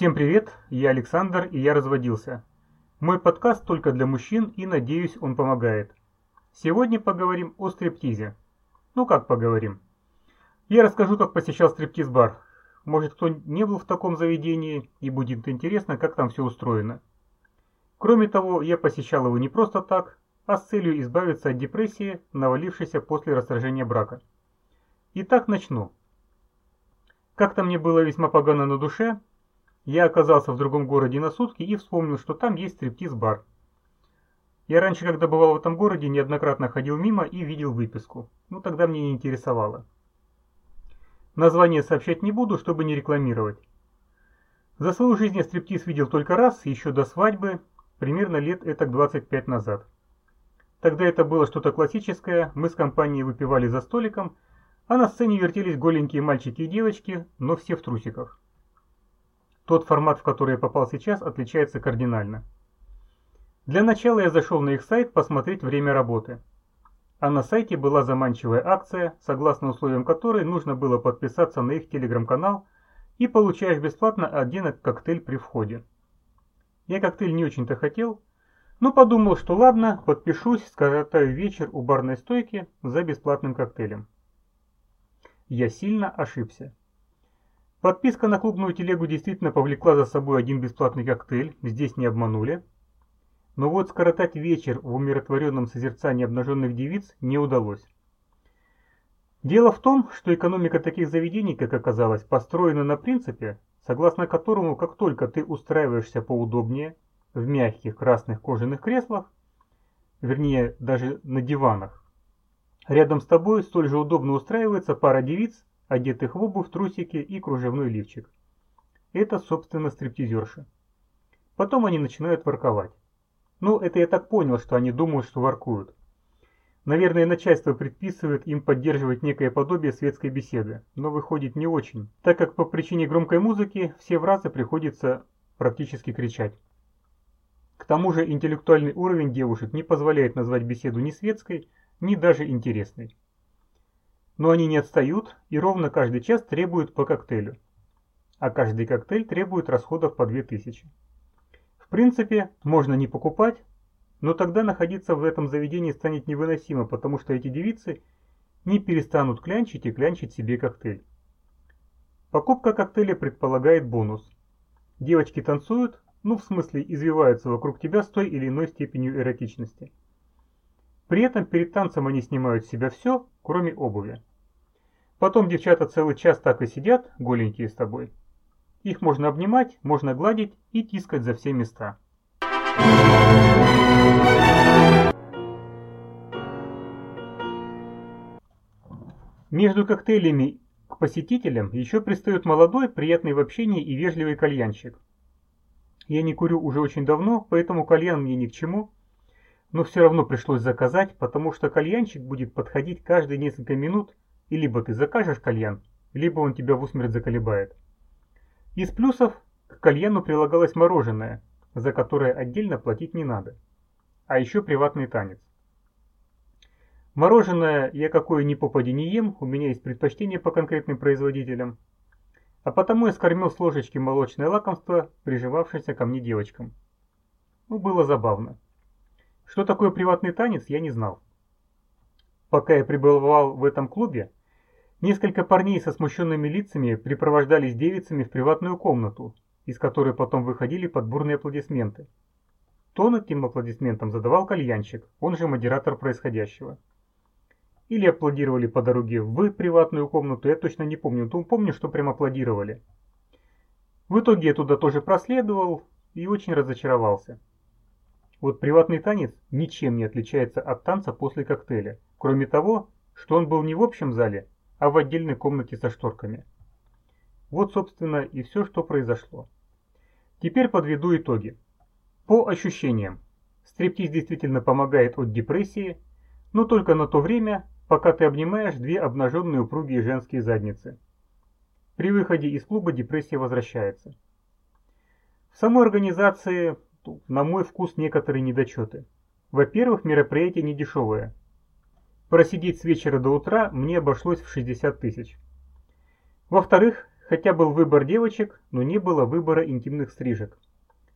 Всем привет, я Александр и я разводился. Мой подкаст только для мужчин и надеюсь он помогает. Сегодня поговорим о стриптизе. Ну как поговорим? Я расскажу, как посещал стриптиз-бар. Может кто не был в таком заведении и будет интересно, как там все устроено. Кроме того, я посещал его не просто так, а с целью избавиться от депрессии, навалившейся после расторжения брака. Итак, начну. Как-то мне было весьма погано на душе, я оказался в другом городе на сутки и вспомнил, что там есть стриптиз-бар. Я раньше, когда бывал в этом городе, неоднократно ходил мимо и видел выписку. Ну, тогда мне не интересовало. Название сообщать не буду, чтобы не рекламировать. За свою жизнь я стриптиз видел только раз, еще до свадьбы, примерно лет это 25 назад. Тогда это было что-то классическое, мы с компанией выпивали за столиком, а на сцене вертелись голенькие мальчики и девочки, но все в трусиках. Тот формат, в который я попал сейчас, отличается кардинально. Для начала я зашел на их сайт посмотреть время работы. А на сайте была заманчивая акция, согласно условиям которой нужно было подписаться на их телеграм-канал и получаешь бесплатно один коктейль при входе. Я коктейль не очень-то хотел, но подумал, что ладно, подпишусь, скоротаю вечер у барной стойки за бесплатным коктейлем. Я сильно ошибся. Подписка на клубную телегу действительно повлекла за собой один бесплатный коктейль, здесь не обманули. Но вот скоротать вечер в умиротворенном созерцании обнаженных девиц не удалось. Дело в том, что экономика таких заведений, как оказалось, построена на принципе, согласно которому как только ты устраиваешься поудобнее в мягких красных кожаных креслах, вернее даже на диванах, рядом с тобой столь же удобно устраивается пара девиц, одетых в обувь, трусики и кружевной лифчик. Это, собственно, стриптизерши. Потом они начинают ворковать. Ну, это я так понял, что они думают, что воркуют. Наверное, начальство предписывает им поддерживать некое подобие светской беседы, но выходит не очень, так как по причине громкой музыки все фразы приходится практически кричать. К тому же интеллектуальный уровень девушек не позволяет назвать беседу ни светской, ни даже интересной. Но они не отстают и ровно каждый час требуют по коктейлю. А каждый коктейль требует расходов по 2000. В принципе, можно не покупать, но тогда находиться в этом заведении станет невыносимо, потому что эти девицы не перестанут клянчить и клянчить себе коктейль. Покупка коктейля предполагает бонус. Девочки танцуют, ну в смысле извиваются вокруг тебя с той или иной степенью эротичности. При этом перед танцем они снимают с себя все, кроме обуви. Потом девчата целый час так и сидят, голенькие с тобой. Их можно обнимать, можно гладить и тискать за все места. Между коктейлями к посетителям еще пристает молодой, приятный в общении и вежливый кальянщик. Я не курю уже очень давно, поэтому кальян мне ни к чему, но все равно пришлось заказать, потому что кальянщик будет подходить каждые несколько минут и либо ты закажешь кальян, либо он тебя в усмерть заколебает. Из плюсов к кальяну прилагалось мороженое, за которое отдельно платить не надо. А еще приватный танец. Мороженое я какое ни попади не ем, у меня есть предпочтение по конкретным производителям. А потому я скормил с ложечки молочное лакомство, приживавшееся ко мне девочкам. Ну, было забавно. Что такое приватный танец, я не знал. Пока я пребывал в этом клубе, Несколько парней со смущенными лицами припровождались девицами в приватную комнату, из которой потом выходили под бурные аплодисменты. Тон этим аплодисментам задавал кальянщик, он же модератор происходящего. Или аплодировали по дороге в приватную комнату, я точно не помню, но помню, что прям аплодировали. В итоге я туда тоже проследовал и очень разочаровался. Вот приватный танец ничем не отличается от танца после коктейля, кроме того, что он был не в общем зале, а в отдельной комнате со шторками. Вот, собственно, и все, что произошло. Теперь подведу итоги. По ощущениям, стриптиз действительно помогает от депрессии, но только на то время, пока ты обнимаешь две обнаженные упругие женские задницы. При выходе из клуба депрессия возвращается. В самой организации, на мой вкус, некоторые недочеты. Во-первых, мероприятие не дешевое. Просидеть с вечера до утра мне обошлось в 60 тысяч. Во-вторых, Хотя был выбор девочек, но не было выбора интимных стрижек.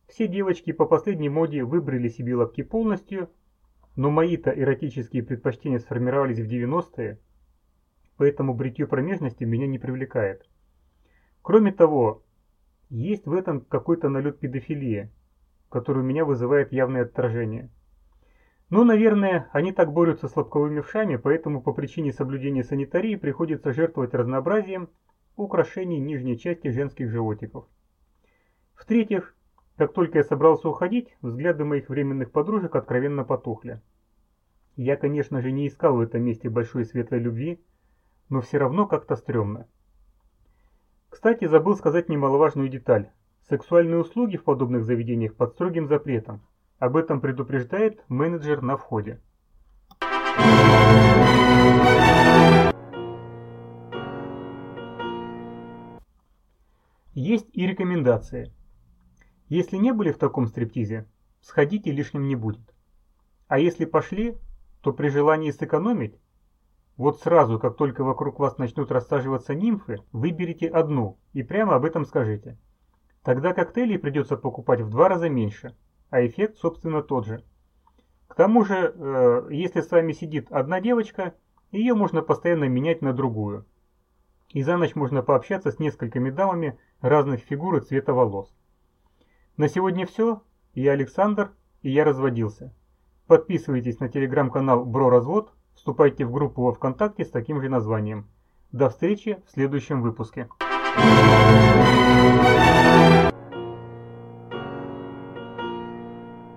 Все девочки по последней моде выбрали себе лобки полностью, но мои-то эротические предпочтения сформировались в 90-е, поэтому бритье промежности меня не привлекает. Кроме того, есть в этом какой-то налет педофилии, который у меня вызывает явное отторжение. Ну, наверное, они так борются с лобковыми вшами, поэтому по причине соблюдения санитарии приходится жертвовать разнообразием украшений нижней части женских животиков. В-третьих, как только я собрался уходить, взгляды моих временных подружек откровенно потухли. Я, конечно же, не искал в этом месте большой светлой любви, но все равно как-то стрёмно. Кстати, забыл сказать немаловажную деталь. Сексуальные услуги в подобных заведениях под строгим запретом. Об этом предупреждает менеджер на входе. Есть и рекомендации. Если не были в таком стриптизе, сходите лишним не будет. А если пошли, то при желании сэкономить, вот сразу, как только вокруг вас начнут рассаживаться нимфы, выберите одну и прямо об этом скажите. Тогда коктейлей придется покупать в два раза меньше, а эффект, собственно, тот же. К тому же, э, если с вами сидит одна девочка, ее можно постоянно менять на другую. И за ночь можно пообщаться с несколькими дамами разных фигур и цвета волос. На сегодня все. Я Александр, и я разводился. Подписывайтесь на телеграм-канал Бро Развод, вступайте в группу во Вконтакте с таким же названием. До встречи в следующем выпуске. Thank you.